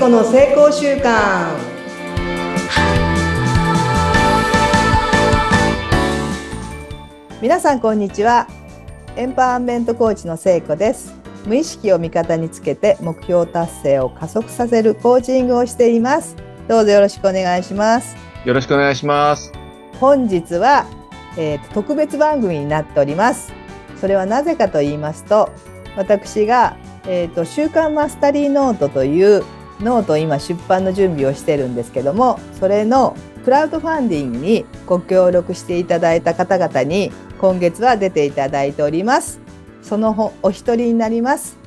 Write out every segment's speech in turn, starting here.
子の成功習慣皆さんこんにちは。エンパワーメントコーチの聖子です。無意識を味方につけて目標達成を加速させるコーチングをしています。どうぞよろしくお願いします。よろしくお願いします。本日は、えー、特別番組になっております。それはなぜかと言いますと私が、えーと、習慣マスタリーノートというノート今出版の準備をしてるんですけどもそれのクラウドファンディングにご協力していただいた方々に今月は出ていただいておりますそのお一人になります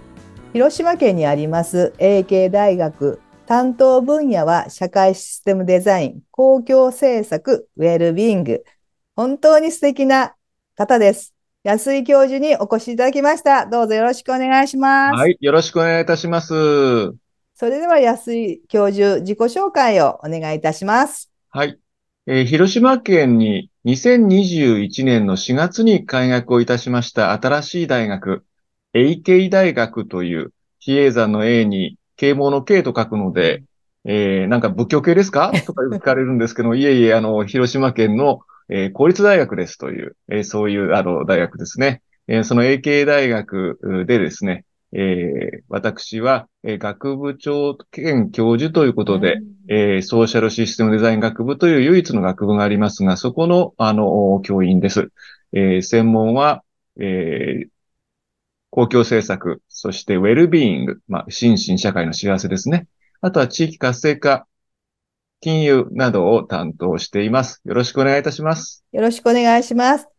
広島県にあります AK 大学担当分野は社会システムデザイン公共政策ウェルビーイング本当に素敵な方です安井教授にお越しいただきました。どうぞよろしくお願いします。はい、よろしくお願いいたします。それでは安井教授、自己紹介をお願いいたします。はい。えー、広島県に2021年の4月に開学をいたしました新しい大学、AK 大学という、比叡山の A に啓蒙の K と書くので、えー、なんか仏教系ですか？とか聞かれるんですけど、いえいえ、あの、広島県のえー、公立大学ですという、えー、そういう、あの、大学ですね。えー、その AK 大学でですね、えー、私は、えー、学部長兼教授ということで、うん、えー、ソーシャルシステムデザイン学部という唯一の学部がありますが、そこの、あの、教員です。えー、専門は、えー、公共政策、そしてウェルビーイング、まあ、心身社会の幸せですね。あとは地域活性化、金融などを担当しています。よろしくお願いいたします。よろしくお願いします。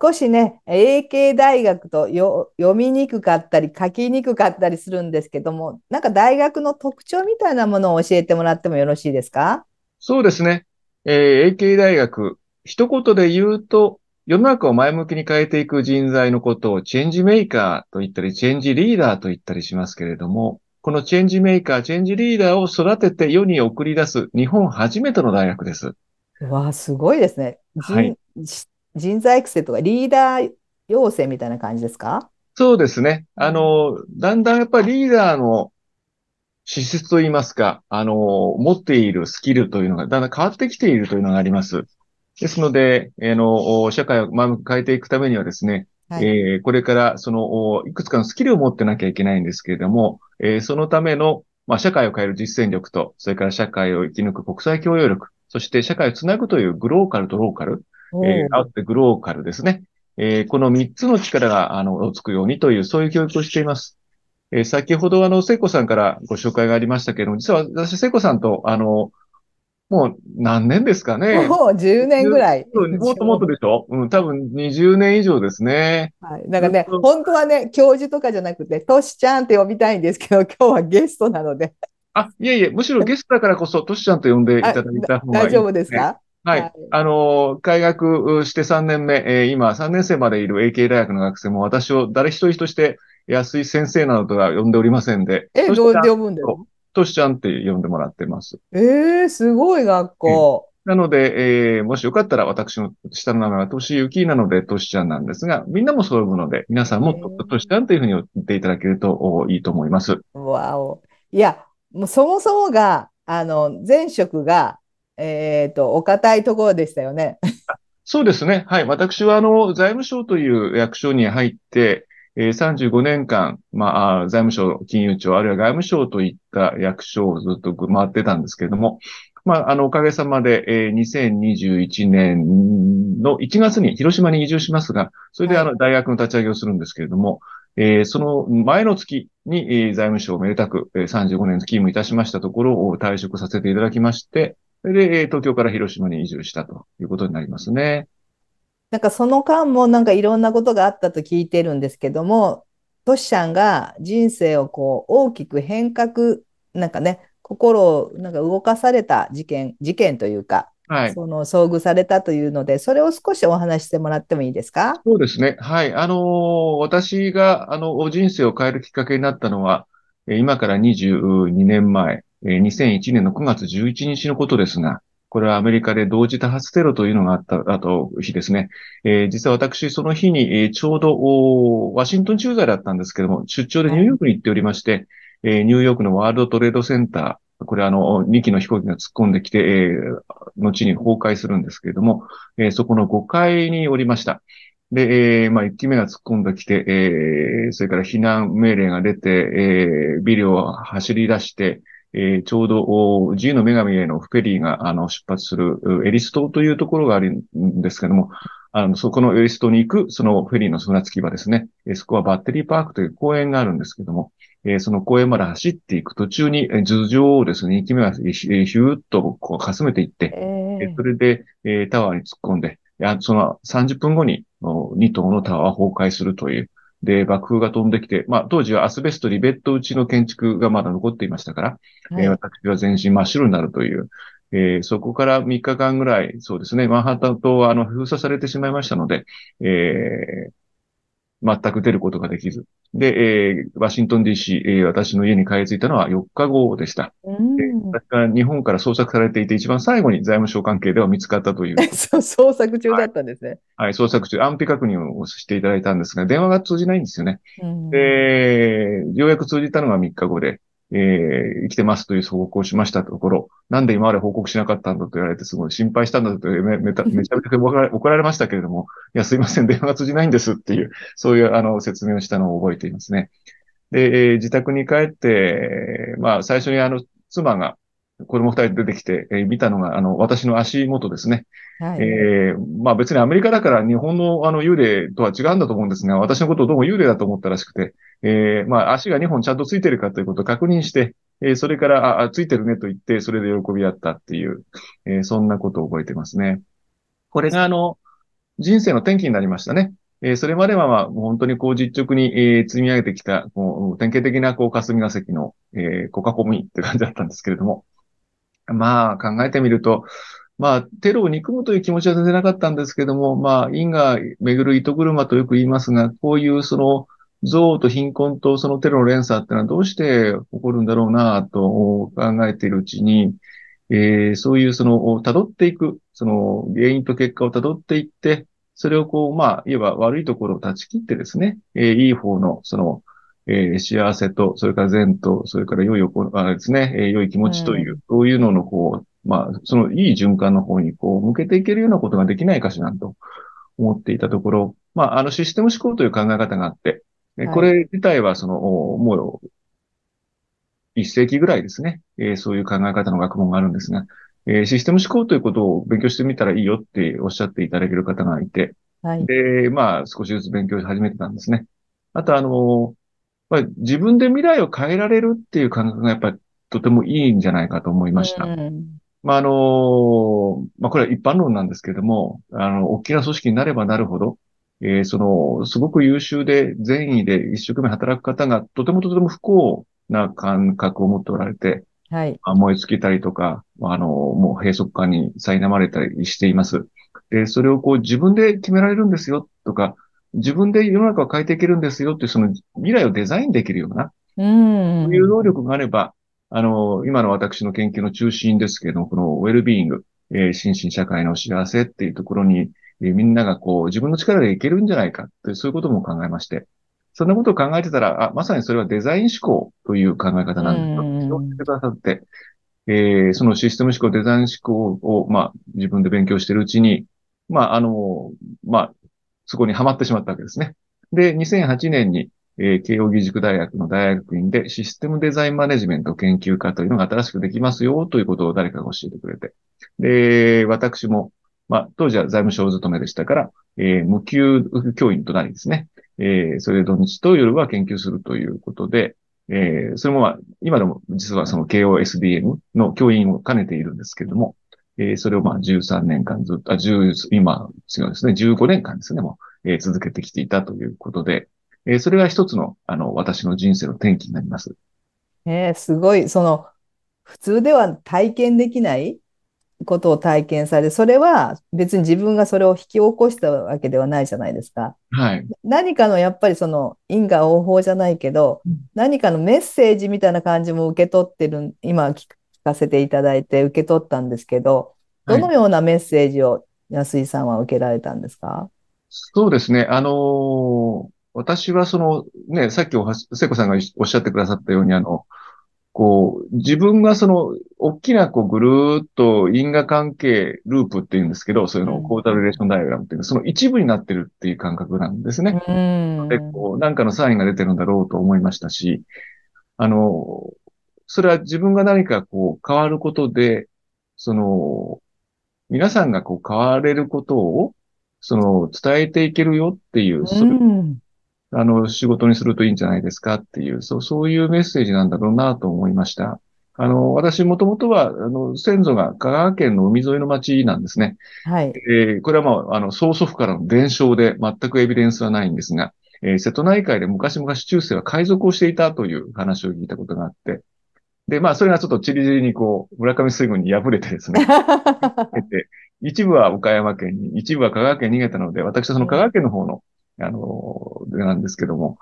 少しね、AK 大学と読みにくかったり書きにくかったりするんですけども、なんか大学の特徴みたいなものを教えてもらってもよろしいですか？そうですね。えー、AK 大学、一言で言うと、世の中を前向きに変えていく人材のことをチェンジメーカーと言ったり、チェンジリーダーと言ったりしますけれども、このチェンジメーカー、チェンジリーダーを育てて世に送り出す日本初めての大学です。わあ、すごいですね。はい、人材育成とかリーダー養成みたいな感じですか？そうですね。あの、だんだんやっぱりリーダーの資質といいますか、あの、持っているスキルというのがだんだん変わってきているというのがあります。ですので、あの、社会を前向き変えていくためにはですね、はい、えー、これからその、いくつかのスキルを持ってなきゃいけないんですけれども、えー、そのための、まあ、社会を変える実践力と、それから社会を生き抜く国際協力力、そして社会をつなぐというグローカルとローカル、えー、あってグローカルですね。えー、この3つの力が、あの、つくようにという、そういう教育をしています。えー、先ほど、あの、聖子さんからご紹介がありましたけれども、実は私、聖子さんと、あの、もう何年ですかね。もう10年ぐらい。もっともっとでしょうん、多分20年以上ですね。はい。だからね、本当はね、教授とかじゃなくて、トシちゃんって呼びたいんですけど、今日はゲストなので。あ、いえいえ、むしろゲストだからこそ、トシちゃんと呼んでいただいた方がいい、大丈夫ですか？はい。はい、あの、開学して3年目、えー、今3年生までいる AK 大学の学生も私を誰一人として安井先生などとは呼んでおりませんで。え、どう呼ぶんですかとしちゃんって呼んでもらってます。ええー、すごい学校。なので、えー、もしよかったら私の下の名前はとしゆきなのでとしちゃんなんですが、みんなもそう呼ぶので、皆さんもとしちゃんというふうに言っていただけるといいと思います。わお。いや、もうそもそもが、あの、前職が、えっ、ー、と、お堅いところでしたよね。そうですね。はい。私は、あの、財務省という役所に入って、え35年間、まあ、財務省、金融庁、あるいは外務省といった役所をずっと回ってたんですけれども、まあ、あの、おかげさまで、えー、2021年の1月に広島に移住しますが、それであの、大学の立ち上げをするんですけれども、えー、その前の月に、えー、財務省をめでたく、えー、35年勤務いたしましたところを退職させていただきまして、で、えー、東京から広島に移住したということになりますね。なんかその間もなんかいろんなことがあったと聞いてるんですけども、トシちゃんが人生をこう大きく変革、なんかね、心をなんか動かされた事件、事件というか、はい、その遭遇されたというので、それを少しお話してもらってもいいですか？そうですね。はい。あのー、私が、あの、人生を変えるきっかけになったのは、今から22年前、2001年の9月11日のことですが、これはアメリカで同時多発テロというのがあった、あと日ですね。えー、実は私、その日に、ちょうどワシントン駐在だったんですけども、出張でニューヨークに行っておりまして、えー、ニューヨークのワールドトレードセンターこれあの、2機の飛行機が突っ込んできて、えー、後に崩壊するんですけれども、えー、そこの5階におりました。で、えー、まあ、1機目が突っ込んできて、えー、それから避難命令が出て、えー、ビルを走り出して、えー、ちょうど、自由の女神へのフェリーが、あの、出発する、エリス島というところがあるんですけども、あの、そこのエリス島に行く、そのフェリーの船着き場ですね。えー、そこはバッテリーパークという公園があるんですけども、えー、その公園まで走っていく途中に、えー、頭上をですね、2機目はヒューッとこうかすめていって、えー、それで、えー、タワーに突っ込んで、その30分後に2棟のタワーは崩壊するという、で、爆風が飛んできて、まあ、当時はアスベスト、リベット打ちの建築がまだ残っていましたから、はい、えー、私は全身真っ白になるという、えー、そこから3日間ぐらい、そうですね、マンハッタン島はあの封鎖されてしまいましたので、えー、全く出ることができず。で、えー、ワシントン DC、えー、私の家に帰り着いたのは4日後でした。うん、私が日本から捜索されていて、一番最後に財務省関係では見つかったとい う、捜索中だったんですね、はい。はい、捜索中、安否確認をしていただいたんですが、電話が通じないんですよね。うん、で、ようやく通じたのが3日後で、えー、生きてますという報告をしましたところ、なんで今まで報告しなかったんだと言われて、すごい心配したんだとめめ めちゃめちゃ怒られましたけれども、いや、すいません、電話が通じないんですっていう、そういうあの説明をしたのを覚えていますね。で、えー、自宅に帰って、まあ、最初にあの、妻が、子供二人出てきて、えー、見たのが、あの、私の足元ですね。はい、えー、まあ別にアメリカだから日本のあの幽霊とは違うんだと思うんですが、私のことをどうも幽霊だと思ったらしくて、えー、まあ足が2本ちゃんとついてるかということを確認して、えー、それから、あ、ついてるねと言って、それで喜び合ったっていう、えー、そんなことを覚えてますね。これがあの、人生の転機になりましたね。えー、それまでは、まあ、本当にこう実直に、えー、積み上げてきた、こう典型的なこう霞が関の、えー、コカコミって感じだったんですけれども、まあ、考えてみると、まあ、テロを憎むという気持ちは全然なかったんですけども、まあ、因果巡る糸車とよく言いますが、こういうその、憎悪と貧困とそのテロの連鎖ってのはどうして起こるんだろうなと考えているうちに、えー、そういうその、辿っていく、その原因と結果を辿っていって、それをこう、まあ、いわば悪いところを断ち切ってですね、えー、いい方の、その、えー、幸せと、それから善と、それから良いおあれですね、えー、良い気持ちという、うん、そういうのの、こう、まあ、そのいい循環の方に、こう、向けていけるようなことができないかしらと思っていたところ、まあ、あの、システム思考という考え方があって、これ自体は、その、もう、一世紀ぐらいですね、えー、そういう考え方の学問があるんですが、えー、システム思考ということを勉強してみたらいいよっておっしゃっていただける方がいて、はい、で、まあ、少しずつ勉強し始めてたんですね。あと、あの、まあ、自分で未来を変えられるっていう感覚がやっぱりとてもいいんじゃないかと思いました。まあ、あの、まあ、これは一般論なんですけども、あの、大きな組織になればなるほど、えー、その、すごく優秀で善意で一生懸命働く方がとてもとても不幸な感覚を持っておられて、はい。燃え尽きたりとか、あの、もう閉塞感に苛まれたりしています。で、それをこう自分で決められるんですよとか、自分で世の中を変えていけるんですよってその未来をデザインできるような、うん。そういう能力があれば、あの、今の私の研究の中心ですけどこのウェルビーイング、えー、心身社会の幸せっていうところに、えみんながこう、自分の力でいけるんじゃないかって、そういうことも考えまして。そんなことを考えてたら、あ、まさにそれはデザイン思考という考え方なんだと、教えてくださって、えー、そのシステム思考、デザイン思考を、まあ、自分で勉強しているうちに、まあ、あの、まあ、そこにはまってしまったわけですね。で、2008年に、えー、慶応義塾大学の大学院でシステムデザインマネジメント研究科というのが新しくできますよということを誰かが教えてくれて。で、私もまあ、当時は財務省勤めでしたから、えー、無給教員となりですね、えー、それで土日と夜は研究するということで、えー、それもまあ、今でも実はその KOSDM の教員を兼ねているんですけれども、えー、それをまあ13年間ずっと、あ、10、今、違うんですね、15年間ですね、もう、えー、続けてきていたということで、えー、それが一つの、あの、私の人生の転機になります。えー、すごい、その、普通では体験できないことを体験され、それは別に自分がそれを引き起こしたわけではないじゃないですか。はい。何かのやっぱりその因果応報じゃないけど、うん、何かのメッセージみたいな感じも受け取ってる、今聞かせていただいて受け取ったんですけど、どのようなメッセージを安井さんは受けられたんですか、そうですね。あのー、私はそのね、さっきお聖子さんがおっしゃってくださったように、あの、こう、自分がその、大きなこうぐるーっと因果関係ループっていうんですけど、そういうのをコータルレーションダイアグラムっていうのその一部になってるっていう感覚なんですね。うん。で、こう、なんかのサインが出てるんだろうと思いましたし、あの、それは自分が何かこう変わることで、その、皆さんがこう変われることを、その、伝えていけるよっていう、それうん。あの、仕事にするといいんじゃないですかっていう、そう、そういうメッセージなんだろうなと思いました。あの、私もともとは、あの、先祖が香川県の海沿いの町なんですね。はい。えーこれはまあ、あの、曽祖父からの伝承で全くエビデンスはないんですが、えー瀬戸内海で昔々中世は海賊をしていたという話を聞いたことがあって、で、まあ、それがちょっとチリチリにこう、村上水軍に敗れてですね、で一部は岡山県に、一部は香川県に逃げたので、私はその香川県の方の、あの、なんですけども、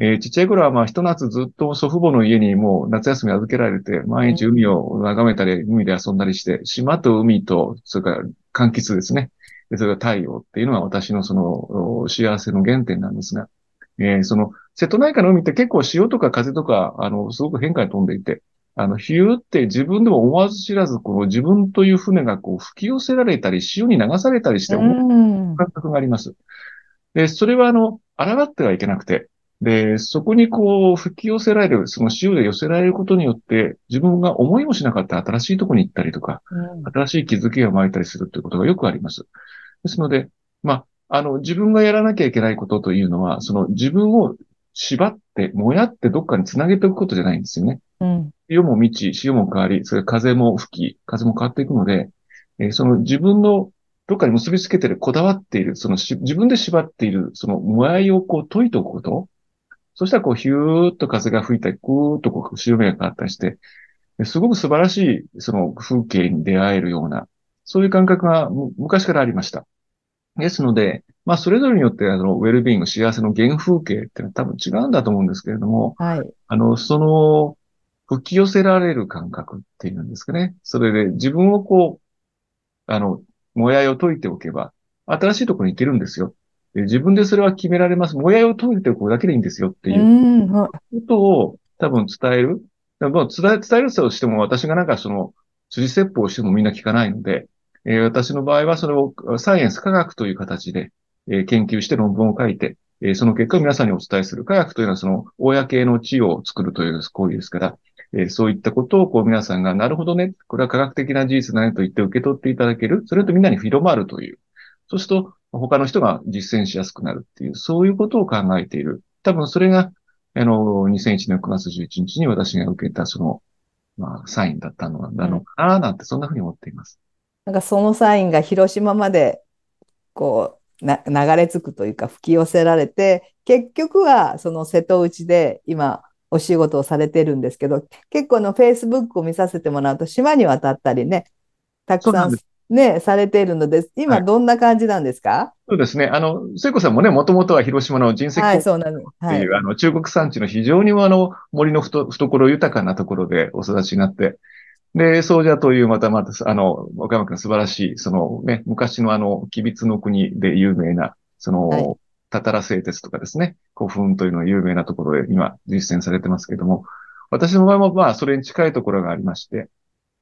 えーちっちゃい頃はまあ、ひと夏ずっと祖父母の家にもう夏休み預けられて、毎日海を眺めたり、海で遊んだりして、島と海と、それから柑橘ですね。で、それから太陽っていうのが私のその、お幸せの原点なんですが、えーその、瀬戸内海の海って結構潮とか風とか、あの、すごく変化に飛んでいて、あの、ヒューって自分でも思わず知らず、この自分という船がこう吹き寄せられたり、潮に流されたりして、うん。感覚があります。で、それはあの、抗ってはいけなくて、で、そこにこう、吹き寄せられる、その潮で寄せられることによって、自分が思いもしなかった新しいところに行ったりとか、新しい気づきが生まれたりするということがよくあります。ですので、まあ、あの、自分がやらなきゃいけないことというのは、その自分を縛って、もやってどっかにつなげておくことじゃないんですよね。うん。潮も満ち、潮も変わり、それ風も吹き、風も変わっていくので、えーその自分のどっかに結びつけてる、こだわっている、そのし自分で縛っている、そのもやいをこう解いておくこと。そしたらこうヒューッと風が吹いたり、ぐーっとこう潮目が変わったりして、ですごく素晴らしいその風景に出会えるような、そういう感覚がむ昔からありました。ですので、まあそれぞれによってあのウェルビーイング、幸せの原風景っていうのは多分違うんだと思うんですけれども、はい。あの、その、吹き寄せられる感覚っていうんですかね。それで自分をこう、あの、もやいを解いておけば、新しいところに行けるんですよ。で自分でそれは決められます。もやいを解いておくだけでいいんですよっていうことを多分伝える。まあ伝え、伝えるとしても私がなんかその、辻説法をしてもみんな聞かないので、えー私の場合はそれをサイエンス科学という形で、えー研究して論文を書いて、えーその結果を皆さんにお伝えする。科学というのはその、公の地を作るという行為ですから、えーそういったことをこう皆さんが、なるほどね、これは科学的な事実だねと言って受け取っていただける。それとみんなに広まるという。そうすると、他の人が実践しやすくなるっていう、そういうことを考えている。多分それが、あの、2001年9月11日に私が受けたその、まあ、サインだったのなのかな、なんてそんなふうに思っています。なんかそのサインが広島までこうな流れ着くというか吹き寄せられて結局はその瀬戸内で今お仕事をされてるんですけど結構あのフェイスブックを見させてもらうと島に渡ったりねたくさんねされているので今はい。どんな感じなんですか？そうですね。あの、聖子さんもね、もともとは広島の人石はい高校そうなのってはい。いう、あの、中国山地の非常にあの、森のふと懐豊かなところでお育ちになって、で、総社というまたまた、あの、岡山県の素晴らしい、そのね、昔のあの、吉備津の国で有名な、その、はいたたら製鉄とかですね、古墳というのが有名なところで今実践されてますけども、私の場合もまあ、それに近いところがありまして、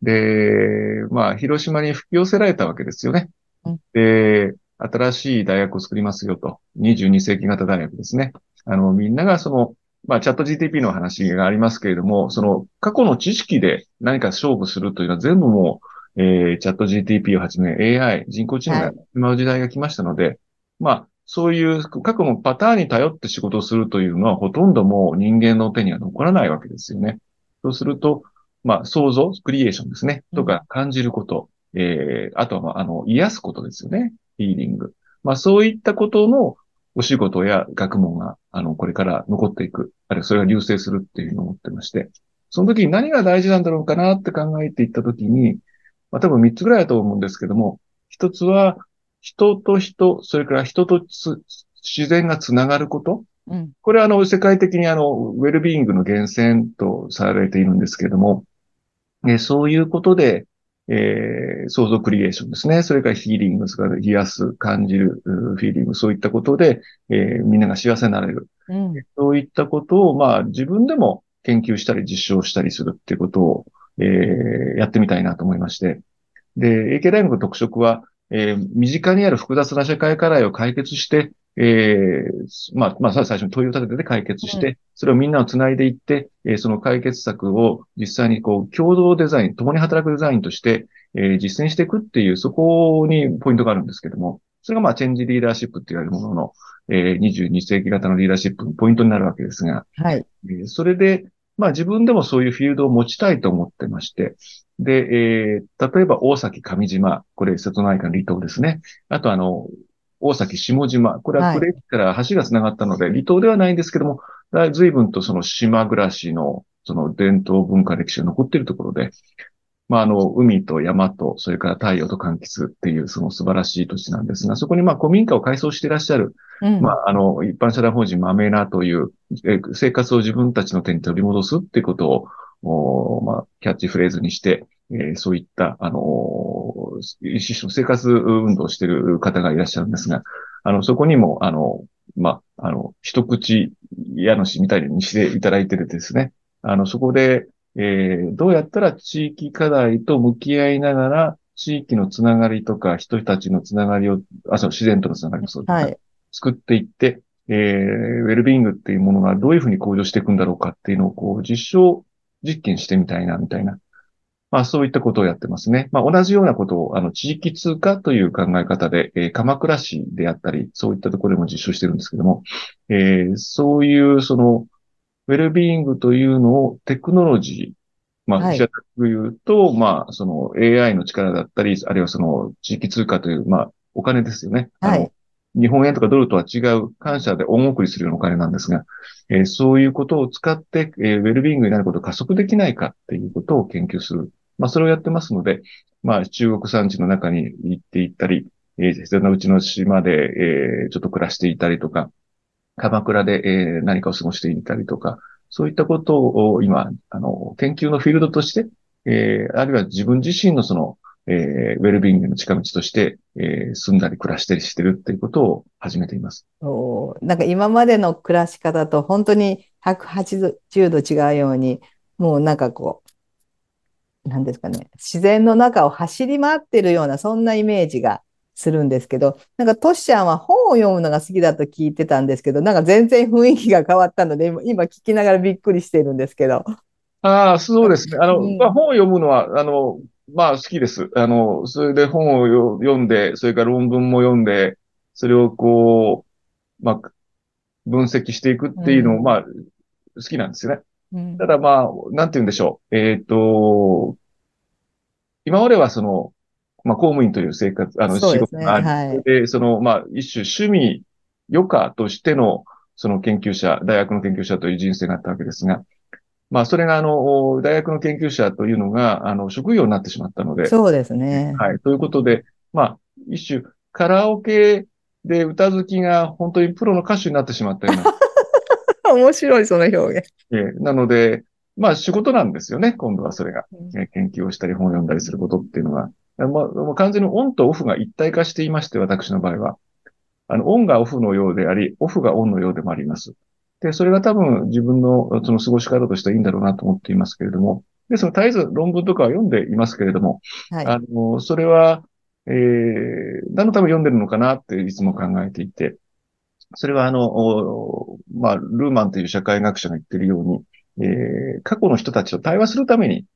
で、まあ、広島に吹き寄せられたわけですよね。うんで、新しい大学を作りますよと。22世紀型大学ですね。あの、みんながその、まあ、チャット GTP の話がありますけれども、その、過去の知識で何か勝負するというのは全部もう、えー、チャット GTP をはじめ AI、人工知能がやってしまう時代が来ましたので、まあ、そういう過去のパターンに頼って仕事をするというのはほとんどもう人間の手には残らないわけですよね。そうすると、まあ、想像、クリエーションですね。とか、感じること。えー、あとは、まあ、あの、癒すことですよね。ヒーリング。まあ、そういったことのお仕事や学問が、あの、これから残っていく。あるいはそれが流星するっていうふうに思ってまして。その時に何が大事なんだろうかなって考えていった時に、まあ、多分3つぐらいだと思うんですけども、一つは、人と人、それから人とつ自然がつながること？うんこれはあの、世界的にあの、ウェルビーイングの源泉とされているんですけれども、えーそういうことで、えー創造クリエーションですね。それからヒーリング、それから癒す、感じる、フィーリング、そういったことで、えーみんなが幸せになれる。うんそういったことを、まあ、自分でも研究したり実証したりするっていうことを、えー、やってみたいなと思いまして。で、AK 大学の特色は、えー、身近にある複雑な社会課題を解決して、えー、まあ、まあ、最初に問いを立てて解決して、うん、それをみんなをつないでいって、えー、その解決策を実際にこう、共同デザイン、共に働くデザインとして、えー、実践していくっていう、そこにポイントがあるんですけども、それがまあ、チェンジリーダーシップって言われるものの、えー、22世紀型のリーダーシップのポイントになるわけですが、はい。えー、それで、まあ自分でもそういうフィールドを持ちたいと思ってまして、で、えー、例えば大崎上島、これ瀬戸内海の離島ですね。あとあの、大崎下島、これは呉駅から橋が繋がったので、離島ではないんですけども、随分とその島暮らしのその伝統文化歴史が残っているところで、まあ、あの、海と山と、それから太陽と柑橘っていうその素晴らしい土地なんですが、そこにまあ古民家を改装していらっしゃる、うん、まあ、あの、一般社団法人マメナという、え生活を自分たちの手に取り戻すっていうことを、おまあ、キャッチフレーズにして、えー、そういった、あのー、一種の生活運動をしている方がいらっしゃるんですが、あの、そこにも、あの、まあ、あの、一口家主みたいにしていただいてるですね。あの、そこで、えー、どうやったら地域課題と向き合いながら、地域のつながりとか、人たちのつながりを、あ、そう、自然とのつながりもそうです、はい、作っていって、えー、ウェルビーイングっていうものがどういうふうに向上していくんだろうかっていうのを、こう、実証実験してみたいな、みたいな。まあ、そういったことをやってますね。まあ、同じようなことを、あの、地域通貨という考え方で、えー、鎌倉市であったり、そういったところでも実証してるんですけども、えー、そういう、その、ウェルビーイングというのをテクノロジー、まあ、平たく言うと、まあ、その AI の力だったり、あるいはその地域通貨という、まあ、お金ですよね。はい。日本円とかドルとは違う感謝で恩送りするようなお金なんですが、えー、そういうことを使って、えー、ウェルビーイングになることを加速できないかっていうことを研究する。まあ、それをやってますので、まあ、中国産地の中に行っていったり、えー、必要なうちの島で、えー、ちょっと暮らしていたりとか、鎌倉で、えー、何かを過ごしていたりとか、そういったことを今、あの、研究のフィールドとして、えー、あるいは自分自身のその、えー、ウェルビーイングの近道として、えー、住んだり暮らしたりしてるっていうことを始めています。おなんか今までの暮らし方と本当に180度違うように、もうなんかこう、なんですかね、自然の中を走り回ってるような、そんなイメージがするんですけど、なんかトシちゃんは本を読むのが好きだと聞いてたんですけど、なんか全然雰囲気が変わったので、今聞きながらびっくりしてるんですけど。ああ、そうですね。あの、うん、まあ、本を読むのは、あの、まあ好きです。あの、それで本を読んで、それから論文も読んで、それをこう、まあ、分析していくっていうのを、まあ、好きなんですよね。うん、ただまあ、なんて言うんでしょう。えっ、ー、と、今まではその、まあ、公務員という生活、あの、仕事があって、はい、で、その、まあ、一種趣味、余暇としての、その研究者、大学の研究者という人生があったわけですが、まあ、それが、あの、大学の研究者というのが、あの、職業になってしまったので。そうですね。はい。ということで、まあ、一種、カラオケで歌好きが本当にプロの歌手になってしまったような。面白い、その表現。えー、なので、まあ仕事なんですよね、今度はそれが。うん、研究をしたり本を読んだりすることっていうのが。まあ、もう完全にオンとオフが一体化していまして、私の場合は。あの、オンがオフのようであり、オフがオンのようでもあります。で、それが多分自分のその過ごし方としてはいいんだろうなと思っていますけれども、で、その絶えず論文とかは読んでいますけれども、はい、あの、それは、えー、何のため読んでるのかなっていつも考えていて、それはあの、まあ、ルーマンという社会学者が言っているように、えー、過去の人たちと対話するために、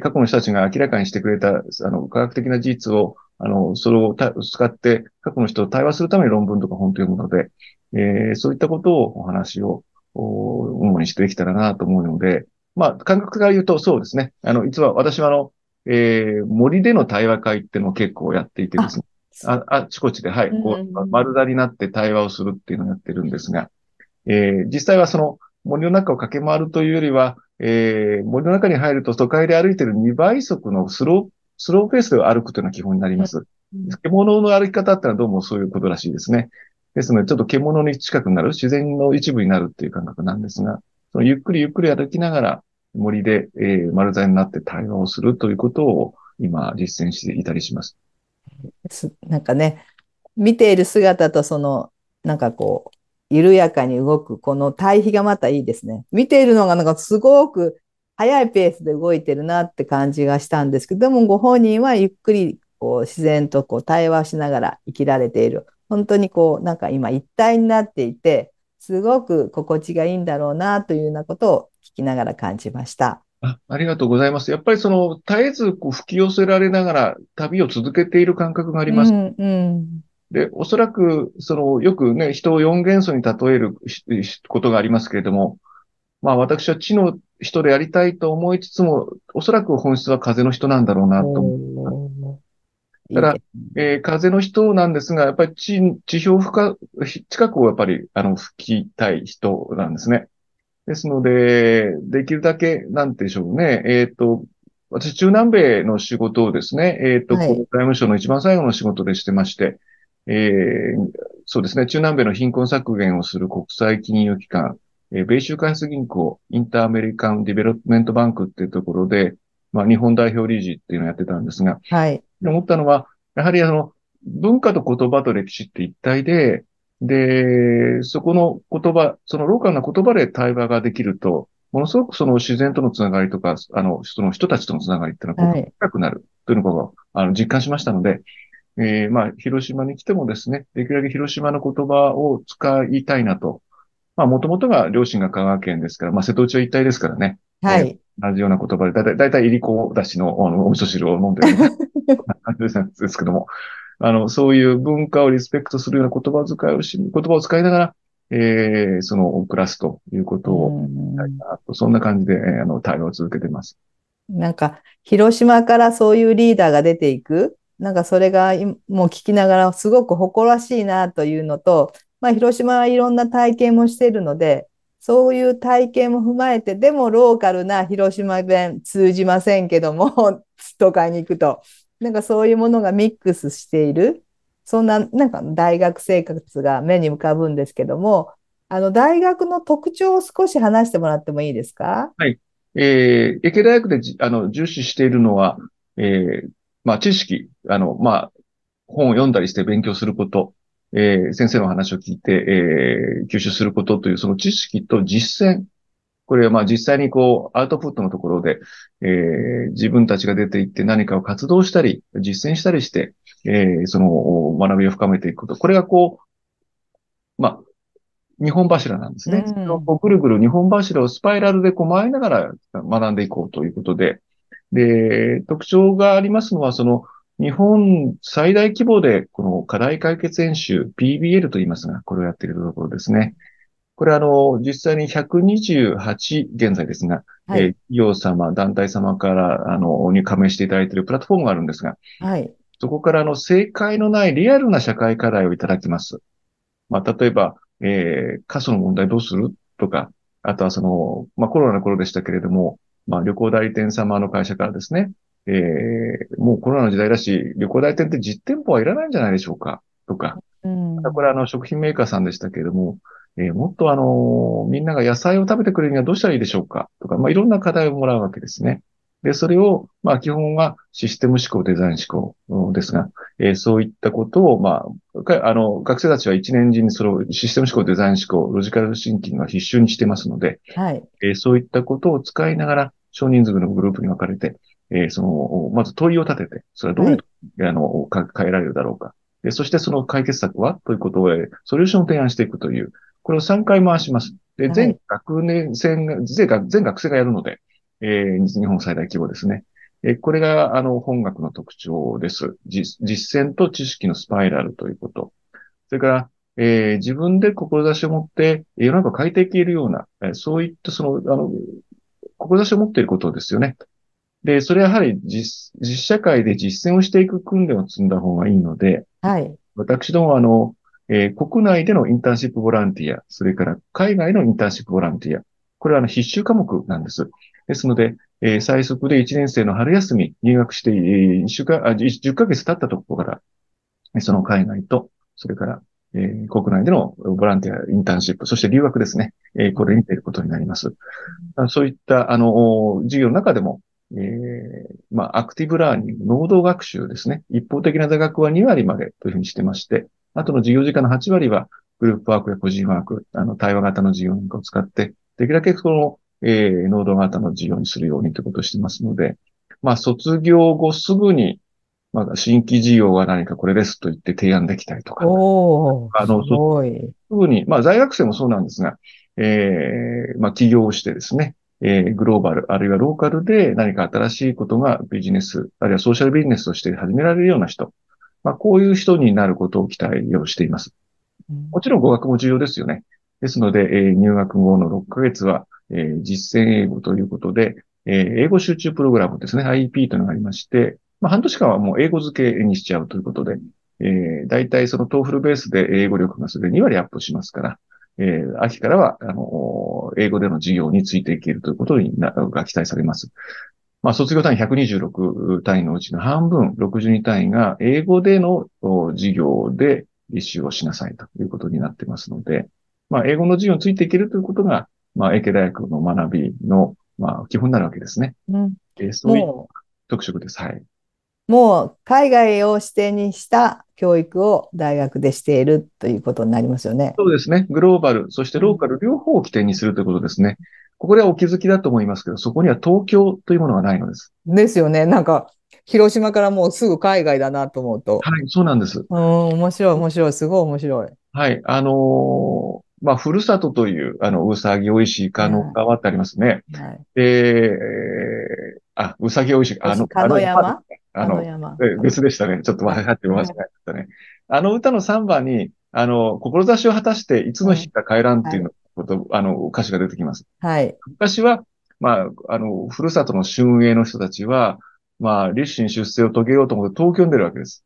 過去の人たちが明らかにしてくれた、あの、科学的な事実を、あの、それを使って、過去の人と対話するために論文とか本と読むので、えー、そういったことをお話を、主にしてできたらなと思うので、まあ、感覚から言うとそうですね。あの、実は私はあの、えー、森での対話会っていうのを結構やっていてですね。ああちこちで、はい、こう、丸太になって対話をするっていうのをやってるんですが、えー、実際はその森の中を駆け回るというよりは、えー、森の中に入ると都会で歩いてる2倍速のスロー、スローペースで歩くというのが基本になります。獣の歩き方ってのはどうもそういうことらしいですね。ですので、ちょっと獣に近くなる、自然の一部になるっていう感覚なんですが、そのゆっくりゆっくり歩きながら森で、えー、丸座になって対話をするということを今実践していたりします。なんかね、見ている姿とその、なんかこう、緩やかに動く、この対比がまたいいですね。見ているのがなんかすごく速いペースで動いてるなって感じがしたんですけど、もご本人はゆっくりこう自然とこう対話しながら生きられている。本当にこうなんか今一体になっていて、すごく心地がいいんだろうなというようなことを聞きながら感じました。あありがとうございます。やっぱりその絶えずこう吹き寄せられながら旅を続けている感覚があります。うんうんで、おそらく、その、よくね、人を四元素に例えることがありますけれども、まあ私は地の人でありたいと思いつつも、おそらく本質は風の人なんだろうなと思だから、えー、風の人なんですが、やっぱり地、地表深、近くをやっぱり、あの、吹きたい人なんですね。ですので、できるだけ、なんてでしょうね。えっ、ー、と、私、中南米の仕事をですね、えっ、ー、と、はい、外務省の一番最後の仕事でしてまして、えー、そうですね、中南米の貧困削減をする国際金融機関、えー、米州開発銀行、 Inter-American Development Bank っていうところで、まあ、日本代表理事っていうのをやってたんですが、はい。思ったのは、やはりあの、文化と言葉と歴史って一体で、で、そこの言葉、そのローカルな言葉で対話ができると、ものすごくその自然とのつながりとか、あの、その人たちとのつながりっていうのは、深くなるというのを、あの、実感しましたので、えー、まあ、広島に来てもですね、できるだけ広島の言葉を使いたいなと。まあ、もともとが両親が香川県ですから、まあ、瀬戸内は一体ですからね。はい。同じような言葉で、だいたい、だいたいいりこだしのお味噌汁を飲んでる 感じですけども、あの、そういう文化をリスペクトするような言葉遣いをし、言葉を使いながら、えー、その、暮らすということを、そんな感じで、えー、あの、対応を続けています。なんか、広島からそういうリーダーが出ていく、なんかそれがもう聞きながらすごく誇らしいなというのと、まあ、広島はいろんな体験もしているので、そういう体験も踏まえて、でもローカルな広島弁通じませんけども、都会に行くと、なんかそういうものがミックスしている、そんな、なんか大学生活が目に浮かぶんですけども、あの、大学の特徴を少し話してもらってもいいですか？はい。えー、池大学であの重視しているのは、えー、まあ、知識、あの、まあ、本を読んだりして勉強すること、えー、先生の話を聞いて、えー、吸収することという、その知識と実践。これはまあ実際にこう、アウトプットのところで、えー、自分たちが出ていって何かを活動したり、実践したりして、えー、その学びを深めていくこと。これがこう、まあ、日本柱なんですね。うん、ぐるぐる日本柱をスパイラルでこう回りながら学んでいこうということで、で、特徴がありますのは、その、日本最大規模で、この課題解決演習、PBL と言いますが、これをやっているところですね。これあの、実際に128現在ですが、はい、えー、企業様、団体様から、あの、に加盟していただいているプラットフォームがあるんですが、はい。そこからあの、正解のないリアルな社会課題をいただきます。まあ、例えば、えー、過疎の問題どうするとか、あとはその、まあ、コロナの頃でしたけれども、まあ、旅行代理店様の会社からですね、えー、もうコロナの時代だし、旅行代理店って実店舗はいらないんじゃないでしょうか、とか。うん、これあの、食品メーカーさんでしたけれども、えー、もっとあの、みんなが野菜を食べてくれるにはどうしたらいいでしょうか、とか、まあ、いろんな課題をもらうわけですね。で、それを、まあ、基本はシステム思考、デザイン思考ですが、えー、そういったことを、まあ、あの、学生たちは一年時にそのシステム思考、デザイン思考、ロジカルシンキングは必修にしてますので、はい。えー、そういったことを使いながら、少人数のグループに分かれて、えー、その、まず問いを立てて、それはどういう、はい、あの、変えられるだろうか。で、そしてその解決策は？ということを、ソリューションを提案していくという、これを3回回します。で、全学年生が、全学全学生がやるので、えー、日本最大規模ですね。えこれが、あの、本学の特徴です。実践と知識のスパイラルということ。それから、えー、自分で志を持って世の中を変えていけるような、えー、そういったその、あの、志を持っていることですよね。で、それはやはり実、実社会で実践をしていく訓練を積んだ方がいいので、はい。私どもは、あの、えー、国内でのインターンシップボランティア、それから海外のインターンシップボランティア、これはあの必修科目なんです。ですので、えー、最速で1年生の春休み入学して、えー、1週間、あ、10ヶ月経ったところから、その海外と、それから、えー、国内でのボランティア、インターンシップ、そして留学ですね。えー、これに出ることになります。そういった、あの、授業の中でも、えー、まあ、アクティブラーニング、能動学習ですね。一方的な座学は2割までというふうにしてまして、あとの授業時間の8割は、グループワークや個人ワーク、あの、対話型の授業なんかを使って、できるだけその、えー、ノード型の授業にするようにということをしてますので、まあ、卒業後すぐに、まあ、新規事業は何かこれですと言って提案できたりとか。おあの、すごい。すぐに、まあ、在学生もそうなんですが、えー、まあ、起業をしてですね、えー、グローバル、あるいはローカルで何か新しいことがビジネス、あるいはソーシャルビジネスとして始められるような人、まあ、こういう人になることを期待をしています。もちろん語学も重要ですよね。ですので、えー、入学後の6ヶ月は、えー、実践英語ということで、えー、英語集中プログラムですね、IP というのがありまして、まあ、半年間はもう英語付けにしちゃうということで、えー、大体そのトーフルベースで英語力がそれ2割アップしますから、えー、秋からは、あの、英語での授業についていけるということになが期待されます。まあ、卒業単位126単位のうちの半分、62単位が英語での授業で履修をしなさいということになってますので、まあ、英語の授業についていけるということが、まあ、英検大学の学びの、まあ、基本になるわけですね。うん、えー、そういう特色です。はい。もう海外を視点にした教育を大学でしているということになりますよね。そうですね。グローバル、そしてローカル両方を起点にするということですね。ここではお気づきだと思いますけど、そこには東京というものがないのです。ですよね。なんか、広島からもうすぐ海外だなと思うと。はい、そうなんです。うん、面白い、面白い、すごい面白い。はい、あのー、まあ、ふるさとという、あの、うさぎおいしいかの川ってありますね。はい。で、えー、あ、うさぎおいしい、あの、かの山あの、別でしたね。ちょっと分かってましたね。あの歌の3番に、あの、志を果たしていつの日か帰らんっていうこと、あの、歌詞が出てきます。はい。昔は、まあ、あの、ふるさとの春営の人たちは、まあ、立身出世を遂げようと思って東京に出るわけです。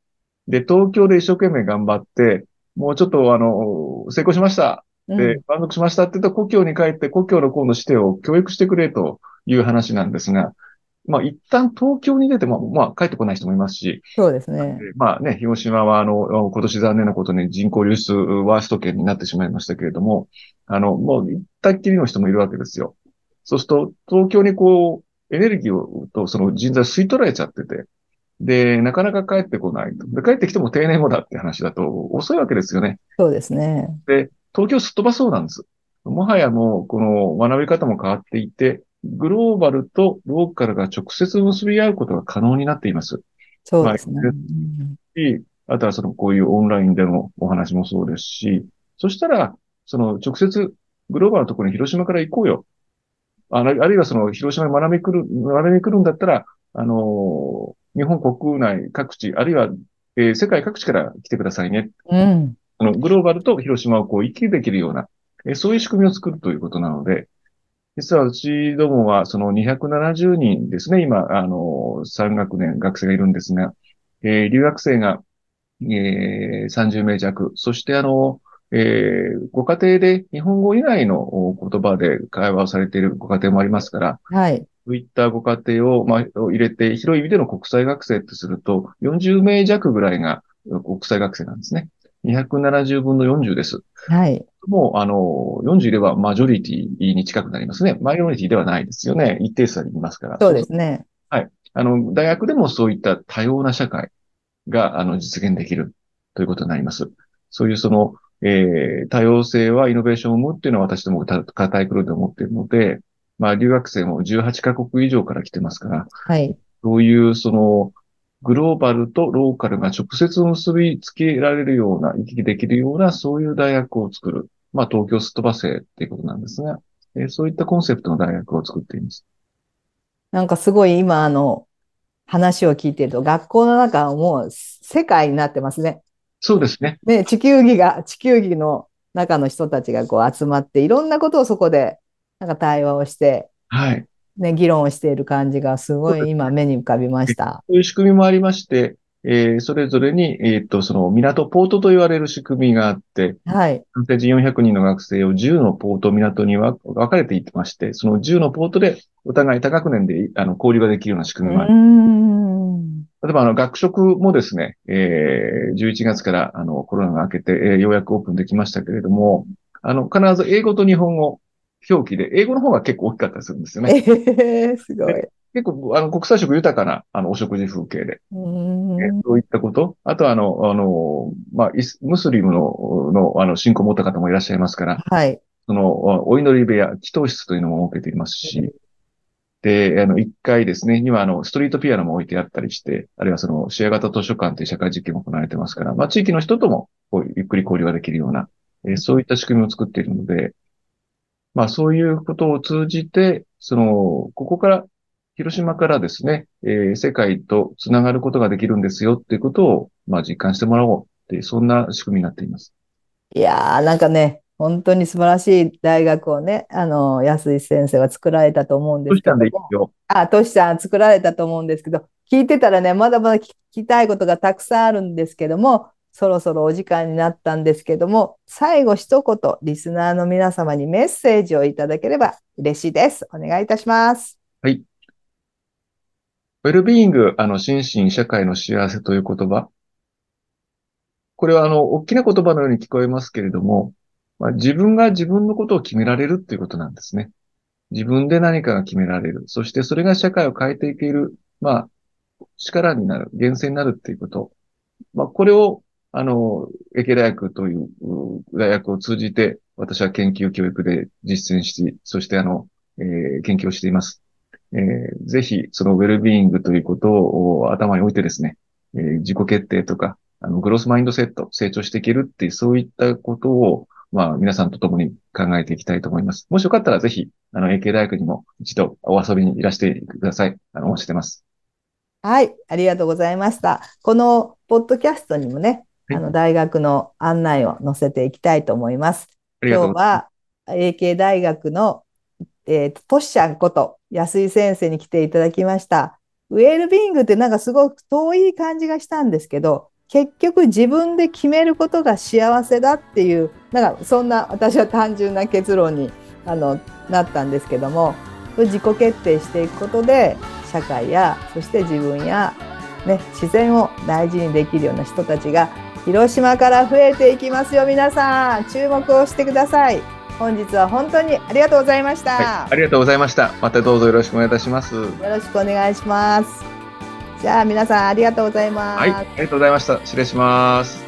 で、東京で一生懸命頑張って、もうちょっとあの、成功しました。で、満足しましたって言った故郷に帰って故郷の子の指定を教育してくれという話なんですが、まあ、一旦東京に出ても、まあ、帰ってこない人もいますし。そうですね。まあね、広島は、あの、今年残念なことに人口流出ワースト県になってしまいましたけれども、あの、もう、行ったっきりの人もいるわけですよ。そうすると、東京にこう、エネルギーを、と、その人材吸い取られちゃってて、で、なかなか帰ってこないと。で、帰ってきても定年後だって話だと遅いわけですよね。そうですね。で、東京すっ飛ばそうなんです。もはやもう、この学び方も変わっていて、グローバルとローカルが直接結び合うことが可能になっています。そうですね。まあ、あとはそのこういうオンラインでのお話もそうですし、そしたら、その直接グローバルのところに広島から行こうよ。あるいはその広島に学び来る、学びに来るんだったら、あの、日本国内各地、あるいは、えー、世界各地から来てくださいね。うん。あの、グローバルと広島をこう行き来できるような、えー、そういう仕組みを作るということなので、実はうちどもはその270人ですね、今、あの、3学年学生がいるんですが、えー、留学生が、えー、30名弱、そしてあの、えー、ご家庭で日本語以外の言葉で会話をされているご家庭もありますから、はい。そういったご家庭を、まあ、入れて、広い意味での国際学生とすると、40名弱ぐらいが国際学生なんですね。270分の40です。はい。もう、あの、40いればマジョリティに近くなりますね。マイノリティではないですよね。一定数にいますから。そうですね。はい。あの、大学でもそういった多様な社会が、あの、実現できるということになります。そういうその、えー、多様性はイノベーションを生むっていうのは私ども固い黒で思っているので、まあ、留学生も18カ国以上から来てますから、はい。そういう、その、グローバルとローカルが直接結びつけられるような、行き来できるような、そういう大学を作る。まあ、東京すっ飛ばせっていうことなんですが、えー、そういったコンセプトの大学を作っています。なんかすごい今、あの、話を聞いてると、学校の中はもう世界になってますね。そうですね。ね、地球儀が、地球儀の中の人たちがこう集まって、いろんなことをそこで、なんか対話をして、はい。ね、議論をしている感じがすごい今目に浮かびました。そういう仕組みもありまして、えー、それぞれに、えっ、ー、と、その港ポートと言われる仕組みがあって、はい。完成400人の学生を10のポート、港に分かれていってまして、その10のポートでお互い多学年であの交流ができるような仕組みもあります。例えば、あの、学食もですね、えー、11月から、あの、コロナが明けて、えー、ようやくオープンできましたけれども、あの、必ず英語と日本語、表記で、英語の方が結構大きかったりするんですよね。えー、すごい。結構、あの、国際色豊かな、あの、お食事風景で、うそういったこと。あとは、あの、あの、まあ、ムスリムの、の、あの、信仰を持った方もいらっしゃいますから、はい。その、お祈り部屋、祈祷室というのも設けていますし、で、あの、1階ですね、には、あの、ストリートピアノも置いてあったりして、あるいはその、シェア型図書館という社会実験も行われてますから、まあ、地域の人とも、こう、ゆっくり交流ができるような、えーそういった仕組みを作っているので、まあ、そういうことを通じて、その、ここから、広島からですね、えー世界とつながることができるんですよっていうことを、まあ、実感してもらおうっていう、そんな仕組みになっています。いやー、なんかね、本当に素晴らしい大学をね、あの、安井先生は作られたと思うんでどうしたんでいい。あ、トシさん作られたと思うんですけど、聞いてたらね、まだまだ聞きたいことがたくさんあるんですけども、そろそろお時間になったんですけども、最後一言、リスナーの皆様にメッセージをいただければ嬉しいです。お願いいたします。はい。ウェルビーイング、あの、心身、社会の幸せという言葉。これは、あの、大きな言葉のように聞こえますけれども、まあ、自分が自分のことを決められるっていうことなんですね。自分で何かが決められる。そしてそれが社会を変えていける、まあ、力になる、源泉になるっていうこと。まあ、これを、あの、英慶大学というう大学を通じて、私は研究教育で実践し、そしてあの、えー研究をしています。えーぜひ、そのウェルビーイングということを頭に置いてですね、えー自己決定とか、あの、グロースマインドセット、成長していけるっていう、そういったことを、まあ、皆さんと共に考えていきたいと思います。もしよかったら、ぜひ、あの、AK 大学にも一度お遊びにいらしてください。あの、お待ちしてます。はい、ありがとうございました。このポッドキャストにもね、はいあの大学の案内を載せていきたいと思います。今日。は AK 大学の、えーと、トシちゃんこと安井先生に来ていただきました。ウェルビーングってなんかすごく遠い感じがしたんですけど、結局自分で決めることが幸せだっていう、なんかそんな私は単純な結論にあのなったんですけども、自己決定していくことで社会やそして自分や、ね、自然を大事にできるような人たちが広島から増えていきますよ皆さん注目をしてください本日は本当にありがとうございました、はい、ありがとうございました。またどうぞよろしくお願いいたします。はよろしくお願いしますじゃあ皆さんありがとうございます、い、ありがとうございました。失礼します。